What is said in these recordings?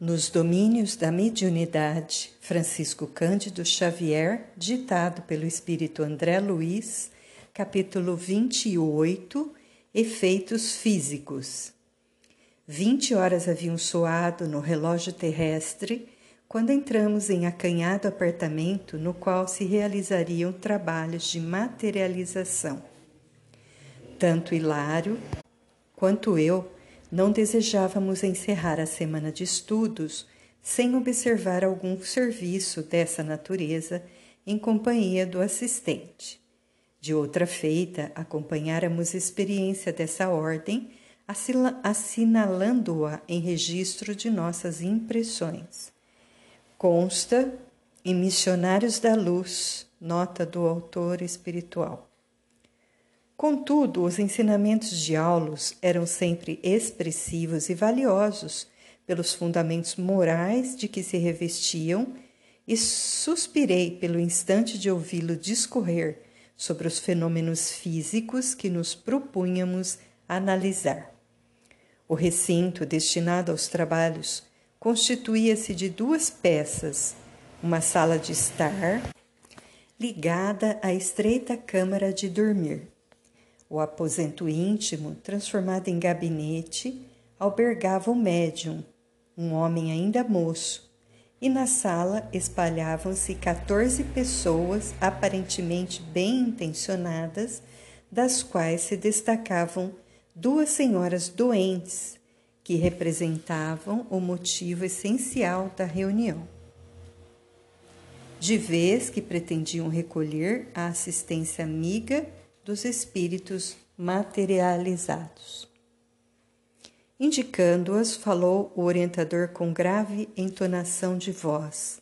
Nos Domínios da Mediunidade, Francisco Cândido Xavier, ditado pelo espírito André Luiz, capítulo 28 Efeitos Físicos. Vinte horas haviam soado no relógio terrestre quando entramos em acanhado apartamento no qual se realizariam trabalhos de materialização. Tanto Hilário quanto eu não desejávamos encerrar a semana de estudos sem observar algum serviço dessa natureza em companhia do assistente. De outra feita, acompanháramos experiência dessa ordem, assinalando-a em registro de nossas impressões. Consta em Missionários da Luz, nota do autor espiritual. Contudo, os ensinamentos de Aulus eram sempre expressivos e valiosos pelos fundamentos morais de que se revestiam, e suspirei pelo instante de ouvi-lo discorrer sobre os fenômenos físicos que nos propunhamos analisar. O recinto destinado aos trabalhos constituía-se de duas peças, uma sala de estar ligada à estreita câmara de dormir o aposento íntimo, transformado em gabinete, albergava o médium, um homem ainda moço, e na sala espalhavam-se 14 pessoas aparentemente bem intencionadas, das quais se destacavam duas senhoras doentes, que representavam o motivo essencial da reunião. De vez que pretendiam recolher a assistência amiga dos espíritos materializados. Indicando-as, falou o orientador com grave entonação de voz.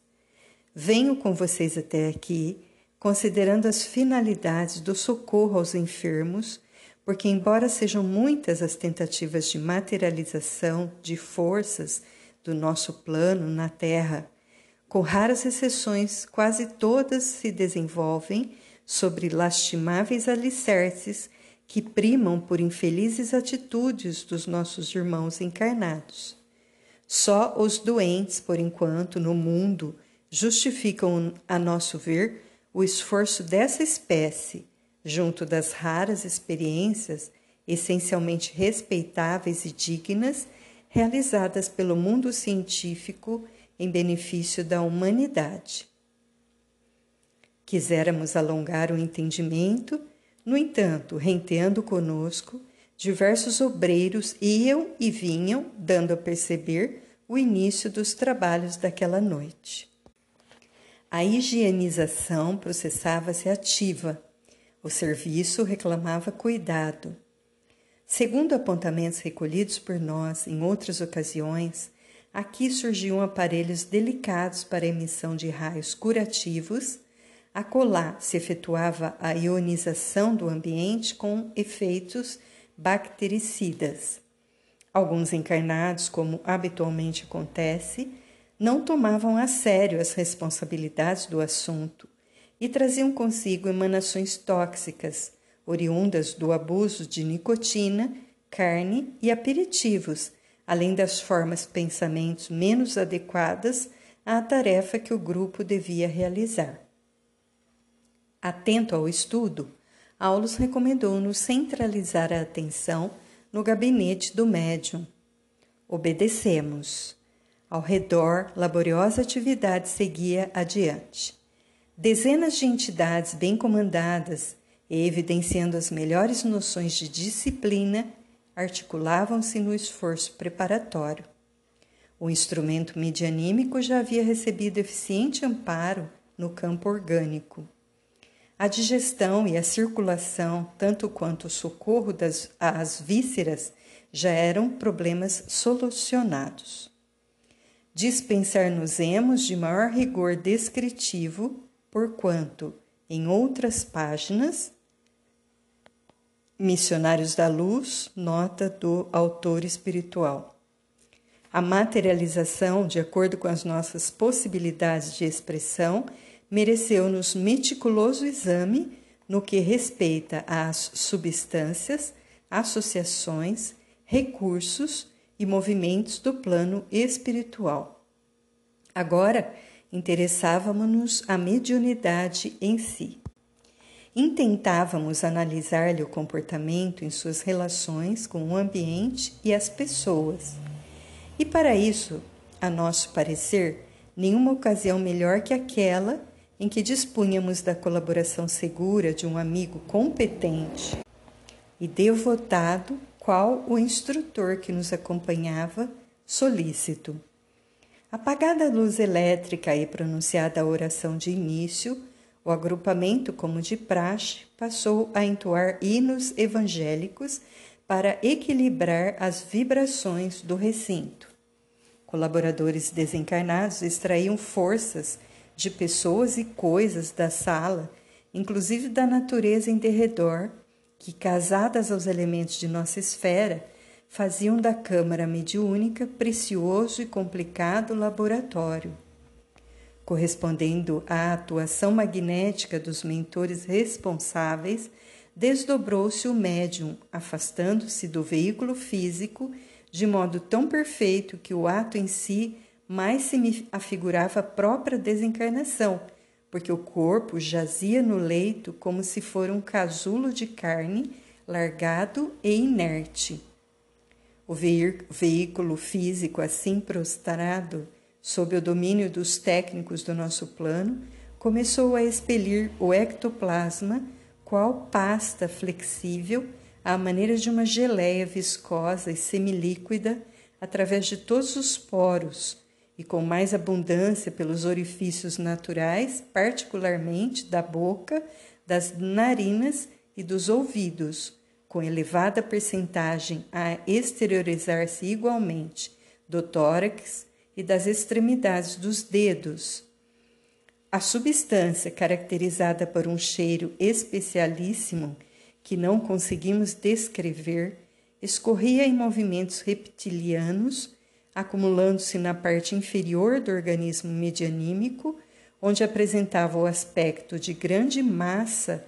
Venho com vocês até aqui, considerando as finalidades do socorro aos enfermos, porque, embora sejam muitas as tentativas de materialização de forças do nosso plano na Terra, com raras exceções, quase todas se desenvolvem sobre lastimáveis alicerces que primam por infelizes atitudes dos nossos irmãos encarnados. Só os doentes, por enquanto, no mundo, justificam, a nosso ver, o esforço dessa espécie, junto das raras experiências, essencialmente respeitáveis e dignas, realizadas pelo mundo científico em benefício da humanidade. Quiséramos alongar o entendimento, no entanto, renteando conosco, diversos obreiros iam e vinham, dando a perceber o início dos trabalhos daquela noite. A higienização processava-se ativa, o serviço reclamava cuidado. Segundo apontamentos recolhidos por nós em outras ocasiões, aqui surgiam aparelhos delicados para emissão de raios curativos Acolá se efetuava a ionização do ambiente com efeitos bactericidas. Alguns encarnados, como habitualmente acontece, não tomavam a sério as responsabilidades do assunto e traziam consigo emanações tóxicas, oriundas do abuso de nicotina, carne e aperitivos, além das formas pensamentos menos adequadas à tarefa que o grupo devia realizar. Atento ao estudo, Aulus recomendou-nos centralizar a atenção no gabinete do médium. Obedecemos. Ao redor, laboriosa atividade seguia adiante. Dezenas de entidades bem comandadas e evidenciando as melhores noções de disciplina articulavam-se no esforço preparatório. O instrumento medianímico já havia recebido eficiente amparo no campo orgânico. A digestão e a circulação, tanto quanto o socorro das, às vísceras, já eram problemas solucionados. Dispensar-nos-emos de maior rigor descritivo, porquanto, em outras páginas, Missionários da Luz, nota do autor espiritual. A materialização, de acordo com as nossas possibilidades de expressão, mereceu-nos meticuloso exame no que respeita às substâncias, associações, recursos e movimentos do plano espiritual. Agora, interessávamos-nos a mediunidade em si. Intentávamos analisar-lhe o comportamento em suas relações com o ambiente e as pessoas. E para isso, a nosso parecer, nenhuma ocasião melhor que aquela em que dispunhamos da colaboração segura de um amigo competente e devotado, qual o instrutor que nos acompanhava, solícito. Apagada a luz elétrica e pronunciada a oração de início, o agrupamento, como de praxe, passou a entoar hinos evangélicos para equilibrar as vibrações do recinto. Colaboradores desencarnados extraíam forças de pessoas e coisas da sala, inclusive da natureza em derredor, que, casadas aos elementos de nossa esfera, faziam da câmara mediúnica precioso e complicado laboratório. Correspondendo à atuação magnética dos mentores responsáveis, desdobrou-se o médium, afastando-se do veículo físico de modo tão perfeito que o ato em si mais se me afigurava a própria desencarnação, porque o corpo jazia no leito como se for um casulo de carne largado e inerte. O veículo físico, assim prostrado, sob o domínio dos técnicos do nosso plano, começou a expelir o ectoplasma, qual pasta flexível, à maneira de uma geleia viscosa e semilíquida, através de todos os poros, e com mais abundância pelos orifícios naturais, particularmente da boca, das narinas e dos ouvidos, com elevada percentagem a exteriorizar-se igualmente do tórax e das extremidades dos dedos. A substância, caracterizada por um cheiro especialíssimo que não conseguimos descrever, escorria em movimentos reptilianos acumulando-se na parte inferior do organismo medianímico, onde apresentava o aspecto de grande massa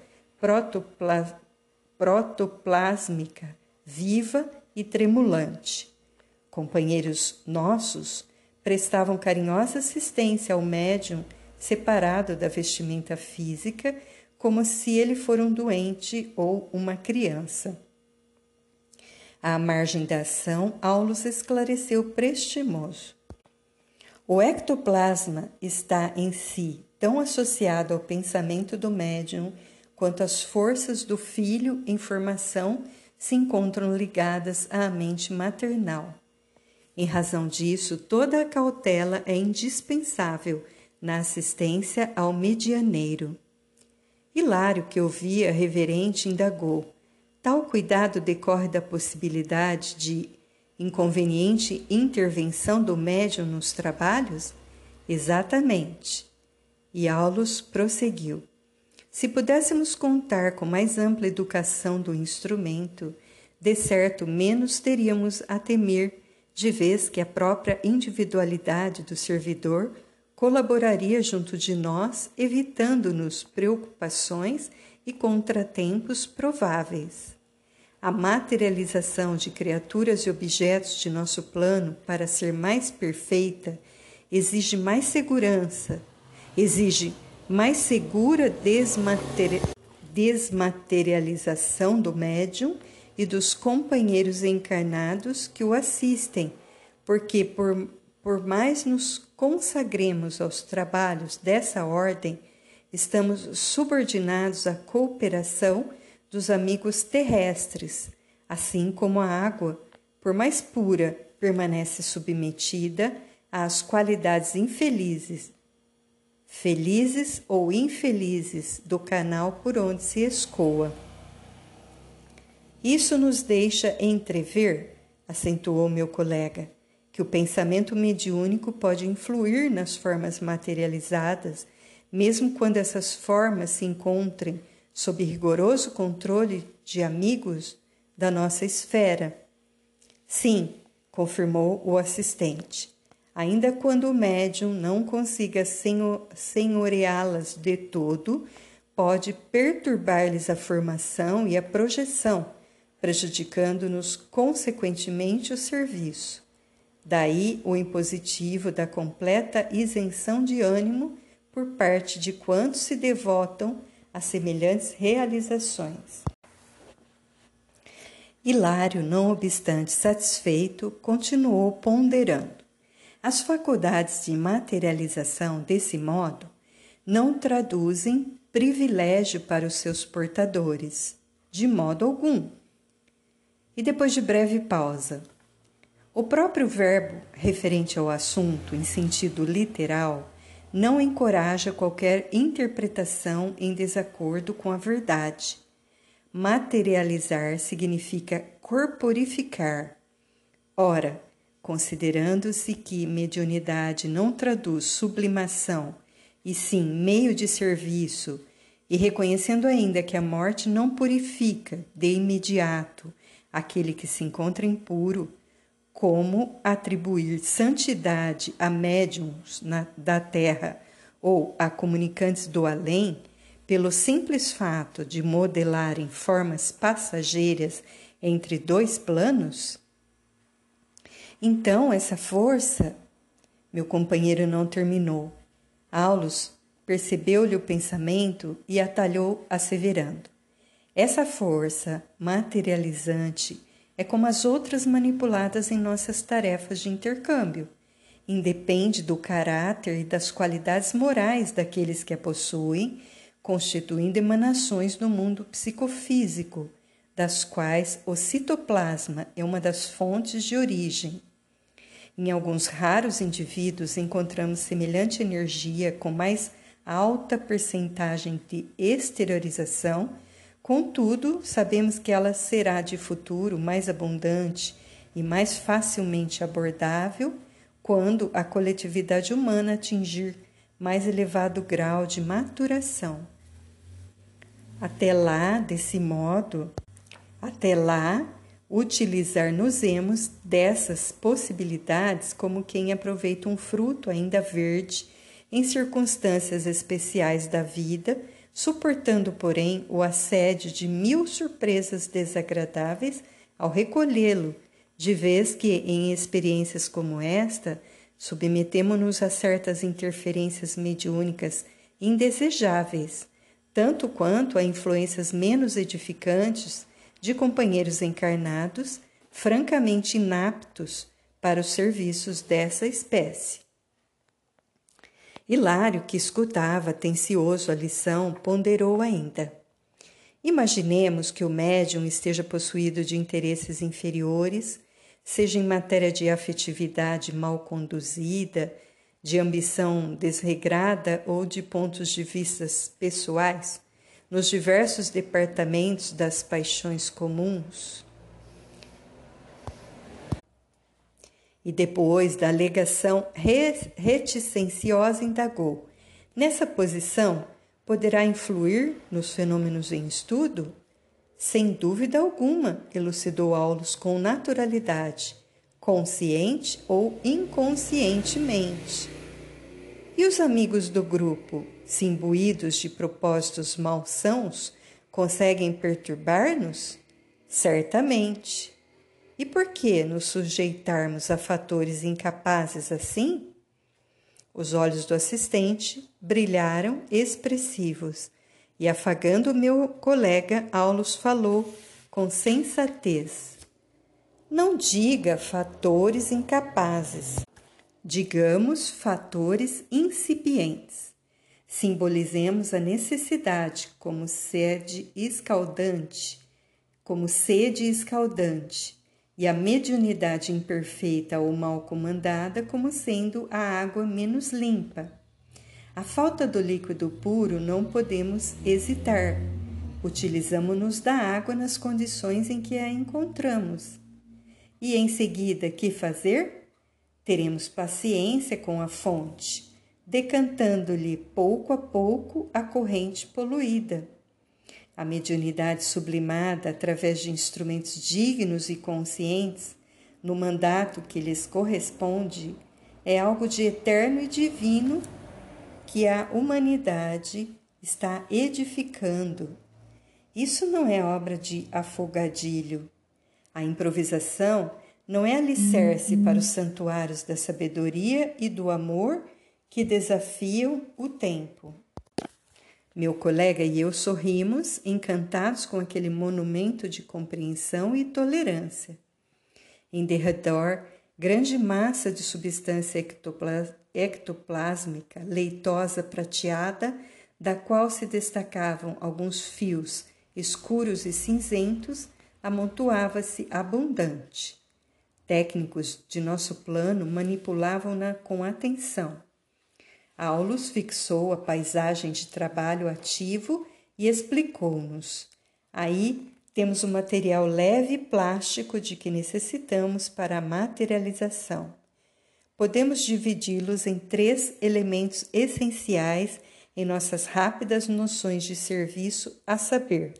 protoplásmica, viva e tremulante. Companheiros nossos prestavam carinhosa assistência ao médium separado da vestimenta física, como se ele for um doente ou uma criança. À margem da ação, Aulus esclareceu prestimoso. O ectoplasma está em si tão associado ao pensamento do médium quanto as forças do filho em formação se encontram ligadas à mente maternal. Em razão disso, toda a cautela é indispensável na assistência ao medianeiro. Hilário, que ouvia reverente, indagou: Tal cuidado decorre da possibilidade de inconveniente intervenção do médium nos trabalhos? Exatamente. E Aulus prosseguiu. Se pudéssemos contar com mais ampla educação do instrumento, de certo menos teríamos a temer, de vez que a própria individualidade do servidor colaboraria junto de nós, evitando-nos preocupações e contratempos prováveis. A materialização de criaturas e objetos de nosso plano para ser mais perfeita exige mais segurança, exige mais segura desmateri desmaterialização do médium e dos companheiros encarnados que o assistem, porque por, por mais nos consagremos aos trabalhos dessa ordem, estamos subordinados à cooperação dos amigos terrestres, assim como a água, por mais pura, permanece submetida às qualidades infelizes, felizes ou infelizes do canal por onde se escoa. Isso nos deixa entrever, acentuou meu colega, que o pensamento mediúnico pode influir nas formas materializadas mesmo quando essas formas se encontrem sob rigoroso controle de amigos da nossa esfera. Sim, confirmou o assistente. Ainda quando o médium não consiga senhoreá-las de todo, pode perturbar-lhes a formação e a projeção, prejudicando-nos consequentemente o serviço. Daí o impositivo da completa isenção de ânimo por parte de quantos se devotam a semelhantes realizações. Hilário, não obstante satisfeito, continuou ponderando. As faculdades de materialização, desse modo, não traduzem privilégio para os seus portadores, de modo algum. E depois de breve pausa, o próprio verbo referente ao assunto, em sentido literal, não encoraja qualquer interpretação em desacordo com a verdade Materializar significa corporificar. Ora, considerando-se que mediunidade não traduz sublimação, e sim meio de serviço, e reconhecendo ainda que a morte não purifica de imediato aquele que se encontra impuro, como atribuir santidade a médiums na, da terra ou a comunicantes do além pelo simples fato de modelarem formas passageiras entre dois planos? Então, essa força. Meu companheiro não terminou. Aulus percebeu-lhe o pensamento e atalhou, asseverando: Essa força materializante é como as outras manipuladas em nossas tarefas de intercâmbio. Independe do caráter e das qualidades morais daqueles que a possuem constituindo emanações do mundo psicofísico, das quais o citoplasma é uma das fontes de origem. Em alguns raros indivíduos encontramos semelhante energia com mais alta percentagem de exteriorização, contudo, sabemos que ela será de futuro mais abundante e mais facilmente abordável quando a coletividade humana atingir mais elevado grau de maturação. Até lá, desse modo, até lá, utilizar-nos-emos dessas possibilidades como quem aproveita um fruto ainda verde em circunstâncias especiais da vida, suportando, porém, o assédio de mil surpresas desagradáveis ao recolhê-lo, de vez que, em experiências como esta, submetemo-nos a certas interferências mediúnicas indesejáveis, tanto quanto a influências menos edificantes de companheiros encarnados francamente inaptos para os serviços dessa espécie. Hilário, que escutava atencioso a lição, ponderou ainda. Imaginemos que o médium esteja possuído de interesses inferiores seja em matéria de afetividade mal conduzida, de ambição desregrada ou de pontos de vista pessoais, nos diversos departamentos das paixões comuns. E depois da alegação reticenciosa, indagou: nessa posição poderá influir nos fenômenos em estudo? Sem dúvida alguma, elucidou Aulus com naturalidade, consciente ou inconscientemente. E os amigos do grupo, se imbuídos de propósitos malsãos, conseguem perturbar-nos? Certamente. E por que nos sujeitarmos a fatores incapazes assim? Os olhos do assistente brilharam expressivos e afagando meu colega, Aulus falou com sensatez. Não diga fatores incapazes, digamos fatores incipientes. Simbolizemos a necessidade como sede escaldante, como sede escaldante, e a mediunidade imperfeita ou mal comandada como sendo a água menos limpa a falta do líquido puro não podemos hesitar. Utilizamos-nos da água nas condições em que a encontramos. E em seguida, que fazer? Teremos paciência com a fonte, decantando-lhe pouco a pouco a corrente poluída. A mediunidade sublimada através de instrumentos dignos e conscientes, no mandato que lhes corresponde, é algo de eterno e divino que a humanidade está edificando. Isso não é obra de afogadilho. A improvisação não é alicerce para os santuários da sabedoria e do amor que desafiam o tempo. Meu colega e eu sorrimos, encantados com aquele monumento de compreensão e tolerância. Em derredor, grande massa de substância ectoplásmica, leitosa prateada, da qual se destacavam alguns fios escuros e cinzentos, amontoava-se abundante. Técnicos de nosso plano manipulavam-na com atenção. Aulus fixou a paisagem de trabalho ativo e explicou-nos. Aí temos o material leve e plástico de que necessitamos para a materialização. Podemos dividi-los em três elementos essenciais em nossas rápidas noções de serviço, a saber: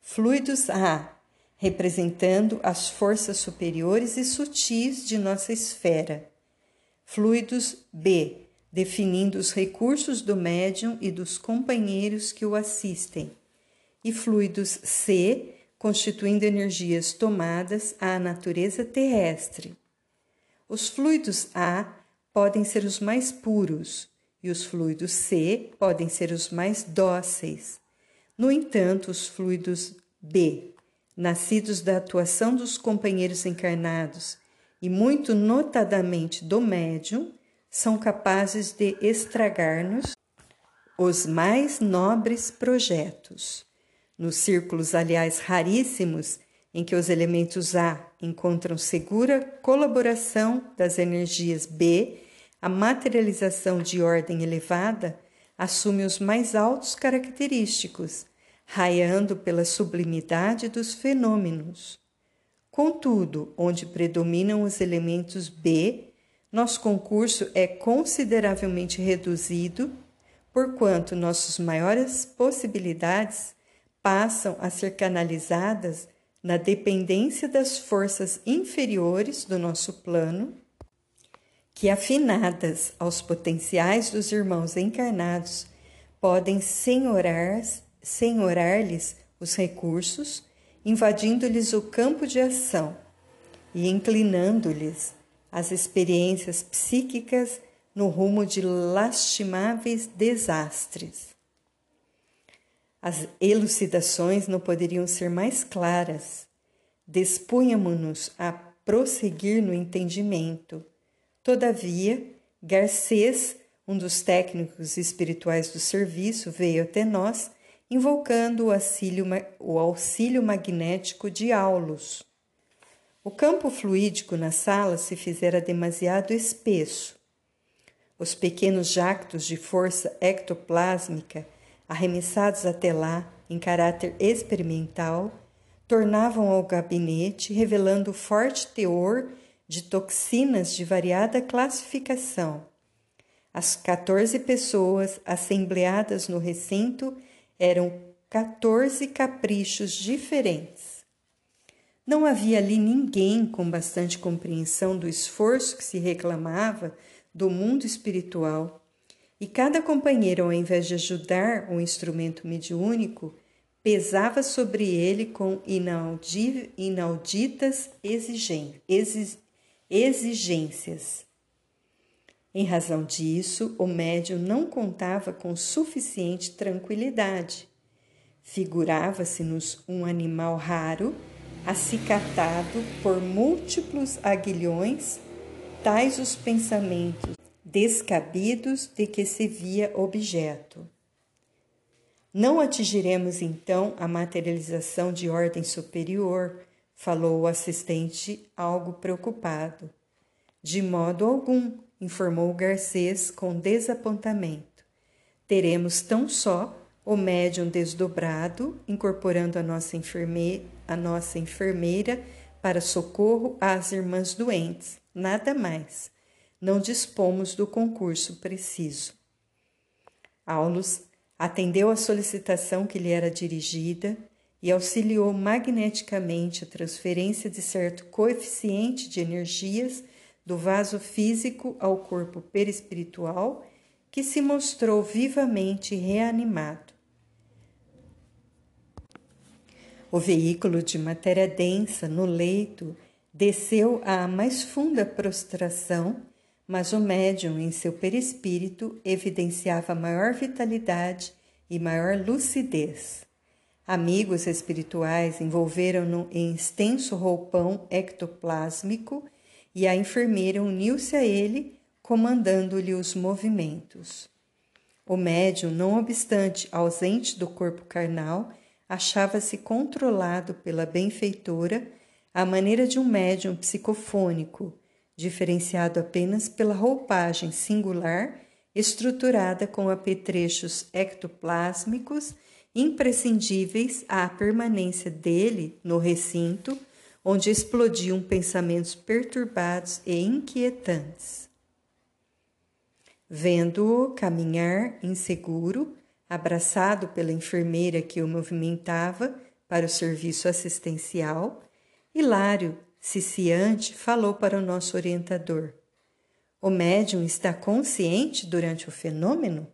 fluidos A, representando as forças superiores e sutis de nossa esfera. Fluidos B, definindo os recursos do médium e dos companheiros que o assistem. E fluidos C, constituindo energias tomadas à natureza terrestre. Os fluidos A podem ser os mais puros e os fluidos C podem ser os mais dóceis. No entanto, os fluidos B nascidos da atuação dos companheiros encarnados e muito notadamente do médium, são capazes de estragar-nos os mais nobres projetos. Nos círculos, aliás, raríssimos, em que os elementos A encontram segura colaboração das energias B, a materialização de ordem elevada assume os mais altos característicos raiando pela sublimidade dos fenômenos. Contudo, onde predominam os elementos B, nosso concurso é consideravelmente reduzido, porquanto nossas maiores possibilidades passam a ser canalizadas na dependência das forças inferiores do nosso plano, que afinadas aos potenciais dos irmãos encarnados, podem senhorar senhorar-lhes os recursos, invadindo-lhes o campo de ação e inclinando-lhes as experiências psíquicas no rumo de lastimáveis desastres. As elucidações não poderiam ser mais claras. Despunhamo-nos a prosseguir no entendimento. Todavia, Garcês, um dos técnicos espirituais do serviço, veio até nós invocando o auxílio, o auxílio magnético de Aulus. O campo fluídico na sala se fizera demasiado espesso. Os pequenos jactos de força ectoplásmica, arremessados até lá em caráter experimental, tornavam ao gabinete revelando forte teor de toxinas de variada classificação. As 14 pessoas assembleadas no recinto eram 14 caprichos diferentes. Não havia ali ninguém com bastante compreensão do esforço que se reclamava do mundo espiritual, e cada companheiro, ao invés de ajudar o instrumento mediúnico, pesava sobre ele com inauditas exigências. Em razão disso, o médium não contava com suficiente tranquilidade. Figurava-se-nos um animal raro, acicatado por múltiplos aguilhões, tais os pensamentos descabidos de que se via objeto. Não atingiremos então a materialização de ordem superior, falou o assistente, algo preocupado. De modo algum, informou Garcês com desapontamento. Teremos tão só o médium desdobrado, incorporando a nossa, enferme a nossa enfermeira para socorro às irmãs doentes. Nada mais. Não dispomos do concurso preciso. Aulus atendeu à solicitação que lhe era dirigida e auxiliou magneticamente a transferência de certo coeficiente de energias do vaso físico ao corpo perispiritual, que se mostrou vivamente reanimado. O veículo de matéria densa no leito Desceu à mais funda prostração, mas o médium, em seu perispírito, evidenciava maior vitalidade e maior lucidez. Amigos espirituais envolveram-no em extenso roupão ectoplásmico e a enfermeira uniu-se a ele, comandando-lhe os movimentos. O médium, não obstante ausente do corpo carnal, achava-se controlado pela benfeitora à maneira de um médium psicofônico, diferenciado apenas pela roupagem singular estruturada com apetrechos ectoplásmicos imprescindíveis à permanência dele no recinto onde explodiam pensamentos perturbados e inquietantes. Vendo-o caminhar inseguro, abraçado pela enfermeira que o movimentava para o serviço assistencial, Hilário, ciciante, falou para o nosso orientador: O médium está consciente durante o fenômeno?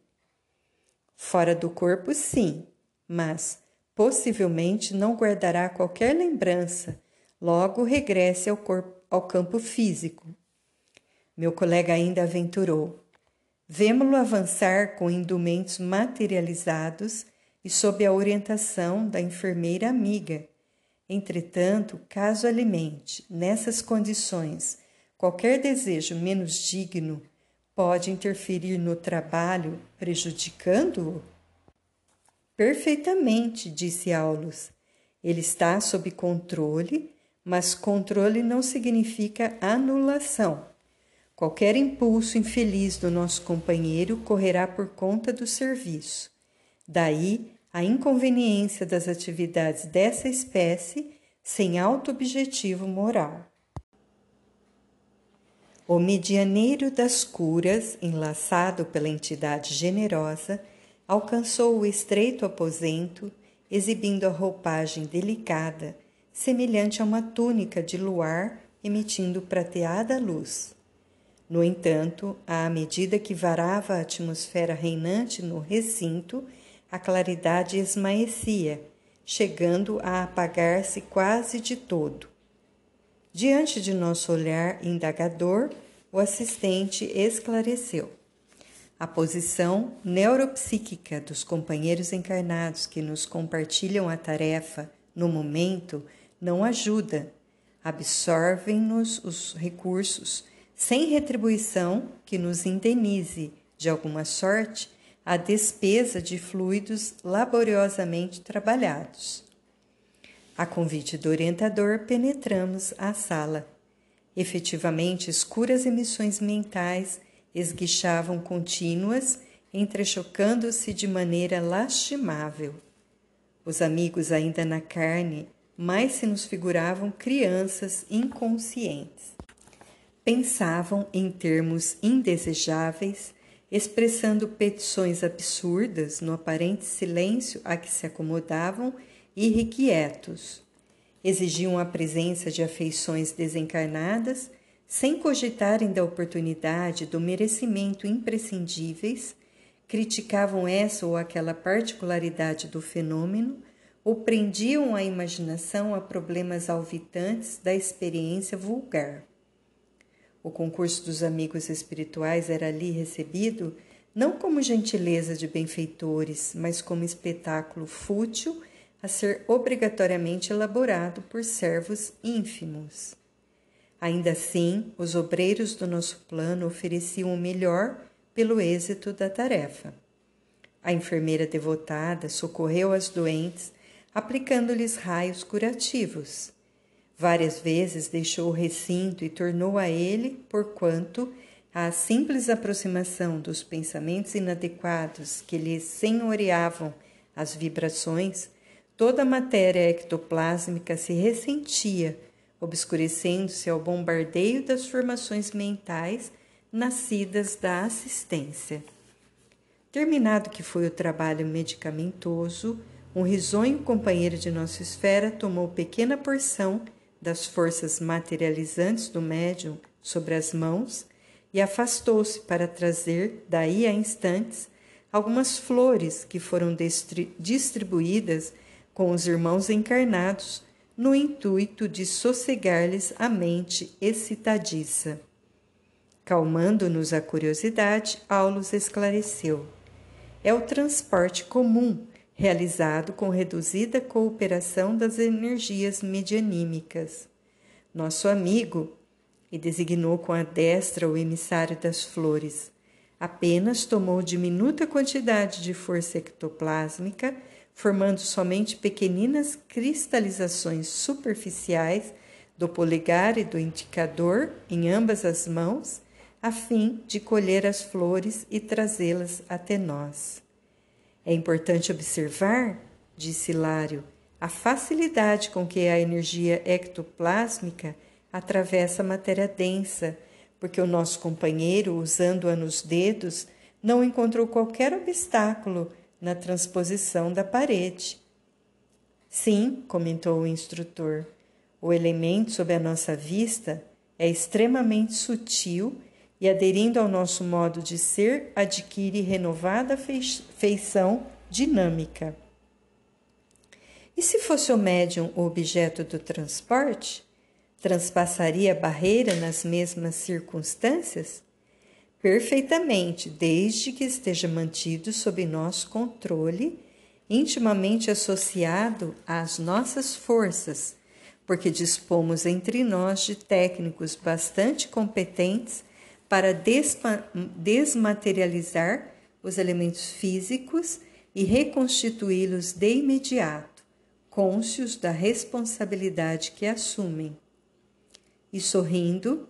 Fora do corpo, sim, mas possivelmente não guardará qualquer lembrança, logo regresse ao, corpo, ao campo físico. Meu colega ainda aventurou. Vemo-lo avançar com indumentos materializados e sob a orientação da enfermeira amiga. Entretanto, caso alimente, nessas condições, qualquer desejo menos digno, pode interferir no trabalho, prejudicando-o? Perfeitamente, disse Aulus. Ele está sob controle, mas controle não significa anulação. Qualquer impulso infeliz do nosso companheiro correrá por conta do serviço. Daí a inconveniência das atividades dessa espécie sem auto-objetivo moral. O medianeiro das curas, enlaçado pela entidade generosa, alcançou o estreito aposento, exibindo a roupagem delicada, semelhante a uma túnica de luar emitindo prateada luz. No entanto, à medida que varava a atmosfera reinante no recinto, a claridade esmaecia, chegando a apagar-se quase de todo. Diante de nosso olhar indagador, o assistente esclareceu. A posição neuropsíquica dos companheiros encarnados que nos compartilham a tarefa no momento não ajuda. Absorvem-nos os recursos sem retribuição que nos indenize, de alguma sorte, a despesa de fluidos laboriosamente trabalhados. A convite do orientador, penetramos a sala. Efetivamente, escuras emissões mentais esguichavam contínuas, entrechocando-se de maneira lastimável. Os amigos, ainda na carne, mais se nos figuravam crianças inconscientes. Pensavam em termos indesejáveis, expressando petições absurdas no aparente silêncio a que se acomodavam irrequietos. Exigiam a presença de afeições desencarnadas sem cogitarem da oportunidade do merecimento imprescindíveis, criticavam essa ou aquela particularidade do fenômeno ou prendiam a imaginação a problemas alvitantes da experiência vulgar. O concurso dos amigos espirituais era ali recebido não como gentileza de benfeitores, mas como espetáculo fútil a ser obrigatoriamente elaborado por servos ínfimos. Ainda assim, os obreiros do nosso plano ofereciam o melhor pelo êxito da tarefa. A enfermeira devotada socorreu as doentes, aplicando-lhes raios curativos. Várias vezes deixou o recinto e tornou a ele, porquanto a simples aproximação dos pensamentos inadequados que lhe senhoreavam as vibrações, toda a matéria ectoplásmica se ressentia obscurecendo-se ao bombardeio das formações mentais nascidas da assistência. Terminado que foi o trabalho medicamentoso, um risonho companheiro de nossa esfera tomou pequena porção das forças materializantes do médium sobre as mãos e afastou-se para trazer, daí a instantes, algumas flores que foram distribuídas com os irmãos encarnados no intuito de sossegar-lhes a mente excitadiça. Calmando-nos a curiosidade, Aulus esclareceu. É o transporte comum, realizado com reduzida cooperação das energias medianímicas. Nosso amigo, e designou com a destra o emissário das flores, apenas tomou diminuta quantidade de força ectoplásmica, formando somente pequeninas cristalizações superficiais do polegar e do indicador em ambas as mãos a fim de colher as flores e trazê-las até nós. É importante observar, disse Lário, a facilidade com que a energia ectoplásmica atravessa a matéria densa, porque o nosso companheiro, usando-a nos dedos, não encontrou qualquer obstáculo na transposição da parede. Sim, comentou o instrutor, o elemento sob a nossa vista é extremamente sutil e, aderindo ao nosso modo de ser, adquire renovada feição dinâmica. E se fosse o médium o objeto do transporte, transpassaria a barreira nas mesmas circunstâncias? Perfeitamente, desde que esteja mantido sob nosso controle, intimamente associado às nossas forças, porque dispomos entre nós de técnicos bastante competentes para desmaterializar os elementos físicos e reconstituí-los de imediato, cônscios da responsabilidade que assumem. E sorrindo,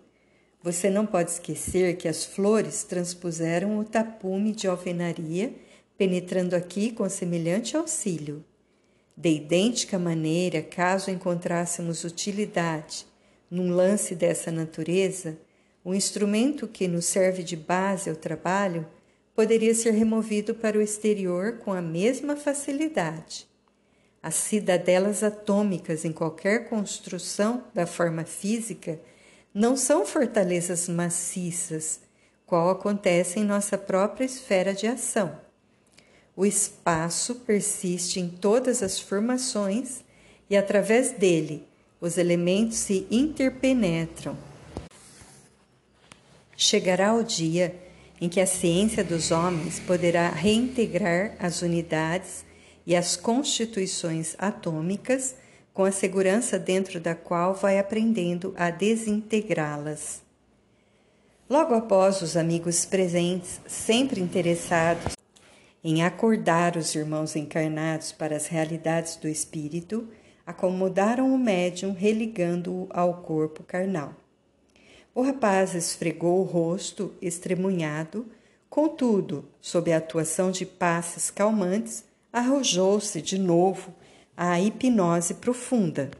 você não pode esquecer que as flores transpuseram o tapume de alvenaria, penetrando aqui com semelhante auxílio. De idêntica maneira, caso encontrássemos utilidade num lance dessa natureza, o instrumento que nos serve de base ao trabalho poderia ser removido para o exterior com a mesma facilidade. As cidadelas atômicas em qualquer construção da forma física não são fortalezas maciças, qual acontece em nossa própria esfera de ação. O espaço persiste em todas as formações e, através dele, os elementos se interpenetram Chegará o dia em que a ciência dos homens poderá reintegrar as unidades e as constituições atômicas com a segurança dentro da qual vai aprendendo a desintegrá-las. Logo após os amigos presentes, sempre interessados em acordar os irmãos encarnados para as realidades do espírito, acomodaram o médium religando-o ao corpo carnal. O rapaz esfregou o rosto estremunhado, contudo, sob a atuação de passes calmantes, arrojou-se de novo à hipnose profunda.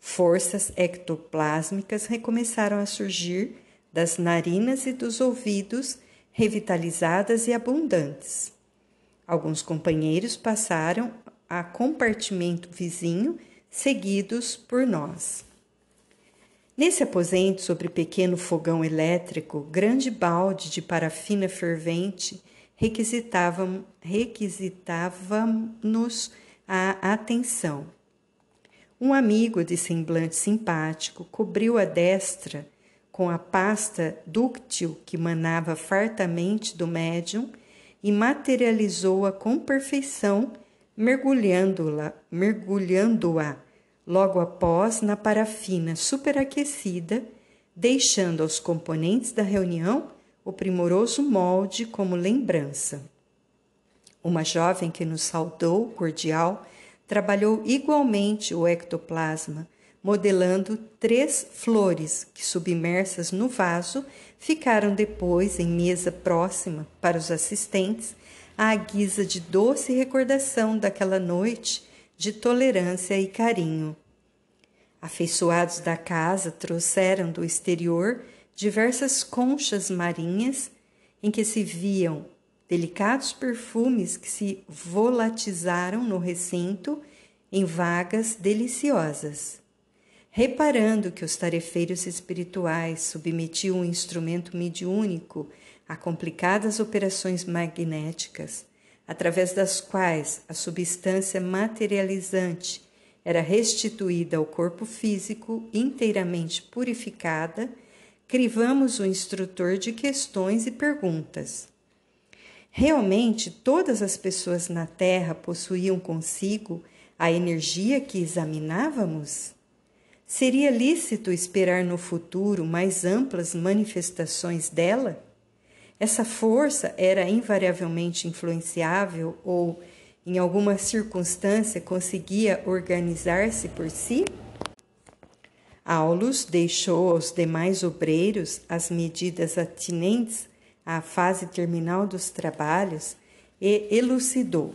Forças ectoplásmicas recomeçaram a surgir das narinas e dos ouvidos, revitalizadas e abundantes. Alguns companheiros passaram a compartimento vizinho, seguidos por nós. Nesse aposento, sobre pequeno fogão elétrico, grande balde de parafina fervente requisitava-nos a atenção. Um amigo de semblante simpático cobriu a destra com a pasta dúctil que manava fartamente do médium e materializou-a com perfeição, mergulhando-a mergulhando logo após na parafina superaquecida, deixando aos componentes da reunião o primoroso molde como lembrança. Uma jovem que nos saudou, cordial, trabalhou igualmente o ectoplasma, modelando três flores que, submersas no vaso, ficaram depois em mesa próxima para os assistentes, à guisa de doce recordação daquela noite de tolerância e carinho. Afeiçoados da casa trouxeram do exterior diversas conchas marinhas em que se viam delicados perfumes que se volatizaram no recinto em vagas deliciosas. Reparando que os tarefeiros espirituais submetiam o instrumento mediúnico a complicadas operações magnéticas, através das quais a substância materializante era restituída ao corpo físico inteiramente purificada, crivamos o instrutor de questões e perguntas. Realmente todas as pessoas na Terra possuíam consigo a energia que examinávamos? Seria lícito esperar no futuro mais amplas manifestações dela? Essa força era invariavelmente influenciável ou, em alguma circunstância, conseguia organizar-se por si? Aulus deixou aos demais obreiros as medidas atinentes à fase terminal dos trabalhos e elucidou.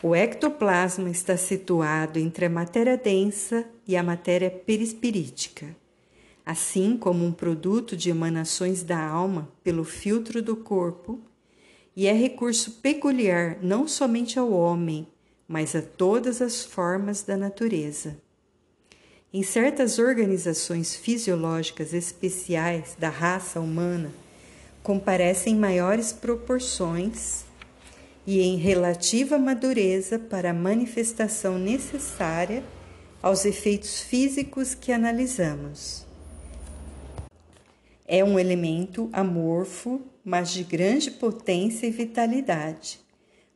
O ectoplasma está situado entre a matéria densa e a matéria perispirítica assim como um produto de emanações da alma pelo filtro do corpo, e é recurso peculiar não somente ao homem, mas a todas as formas da natureza. Em certas organizações fisiológicas especiais da raça humana, comparecem maiores proporções e em relativa madureza para a manifestação necessária aos efeitos físicos que analisamos. É um elemento amorfo, mas de grande potência e vitalidade.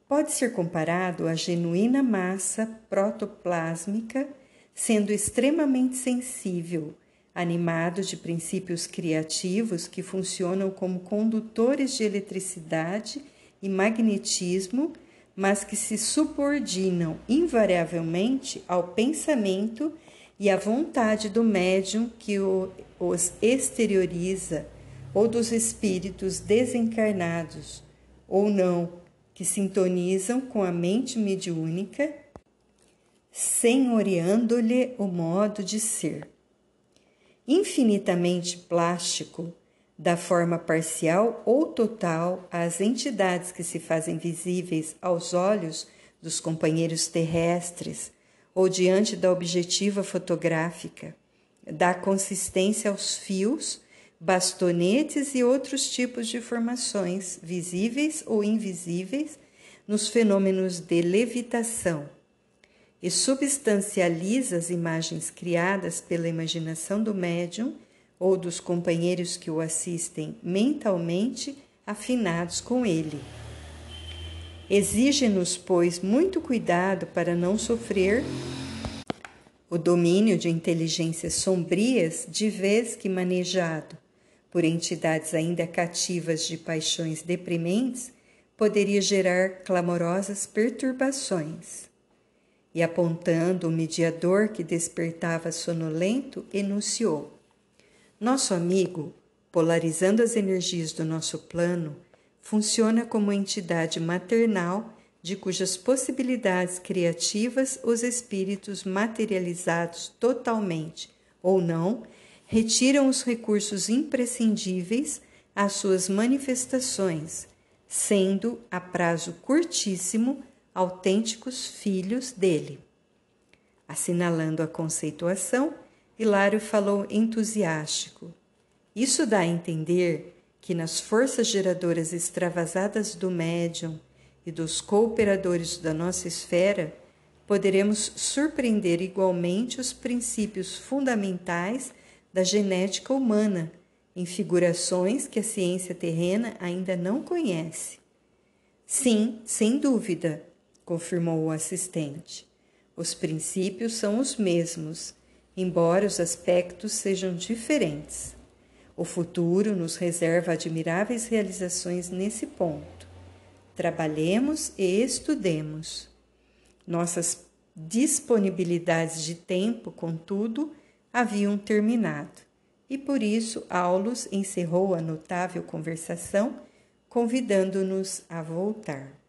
Pode ser comparado à genuína massa protoplásmica, sendo extremamente sensível, animado de princípios criativos que funcionam como condutores de eletricidade e magnetismo, mas que se subordinam invariavelmente ao pensamento e à vontade do médium que o os exterioriza, ou dos espíritos desencarnados ou não, que sintonizam com a mente mediúnica, senhoreando-lhe o modo de ser. Infinitamente plástico, da forma parcial ou total às entidades que se fazem visíveis aos olhos dos companheiros terrestres ou diante da objetiva fotográfica dá consistência aos fios, bastonetes e outros tipos de formações, visíveis ou invisíveis, nos fenômenos de levitação, e substancializa as imagens criadas pela imaginação do médium ou dos companheiros que o assistem mentalmente afinados com ele. Exige-nos, pois, muito cuidado para não sofrer o domínio de inteligências sombrias, de vez que manejado por entidades ainda cativas de paixões deprimentes, poderia gerar clamorosas perturbações. E apontando o mediador que despertava sonolento, enunciou: Nosso amigo, polarizando as energias do nosso plano, funciona como entidade maternal de cujas possibilidades criativas os espíritos materializados totalmente ou não retiram os recursos imprescindíveis às suas manifestações, sendo a prazo curtíssimo autênticos filhos dele. Assinalando a conceituação, Hilário falou entusiástico. Isso dá a entender que nas forças geradoras extravasadas do médium e dos cooperadores da nossa esfera, poderemos surpreender igualmente os princípios fundamentais da genética humana em figurações que a ciência terrena ainda não conhece. Sim, sem dúvida, confirmou o assistente. Os princípios são os mesmos, embora os aspectos sejam diferentes. O futuro nos reserva admiráveis realizações nesse ponto trabalhemos e estudemos. Nossas disponibilidades de tempo, contudo, haviam terminado, e por isso Aulus encerrou a notável conversação, convidando-nos a voltar.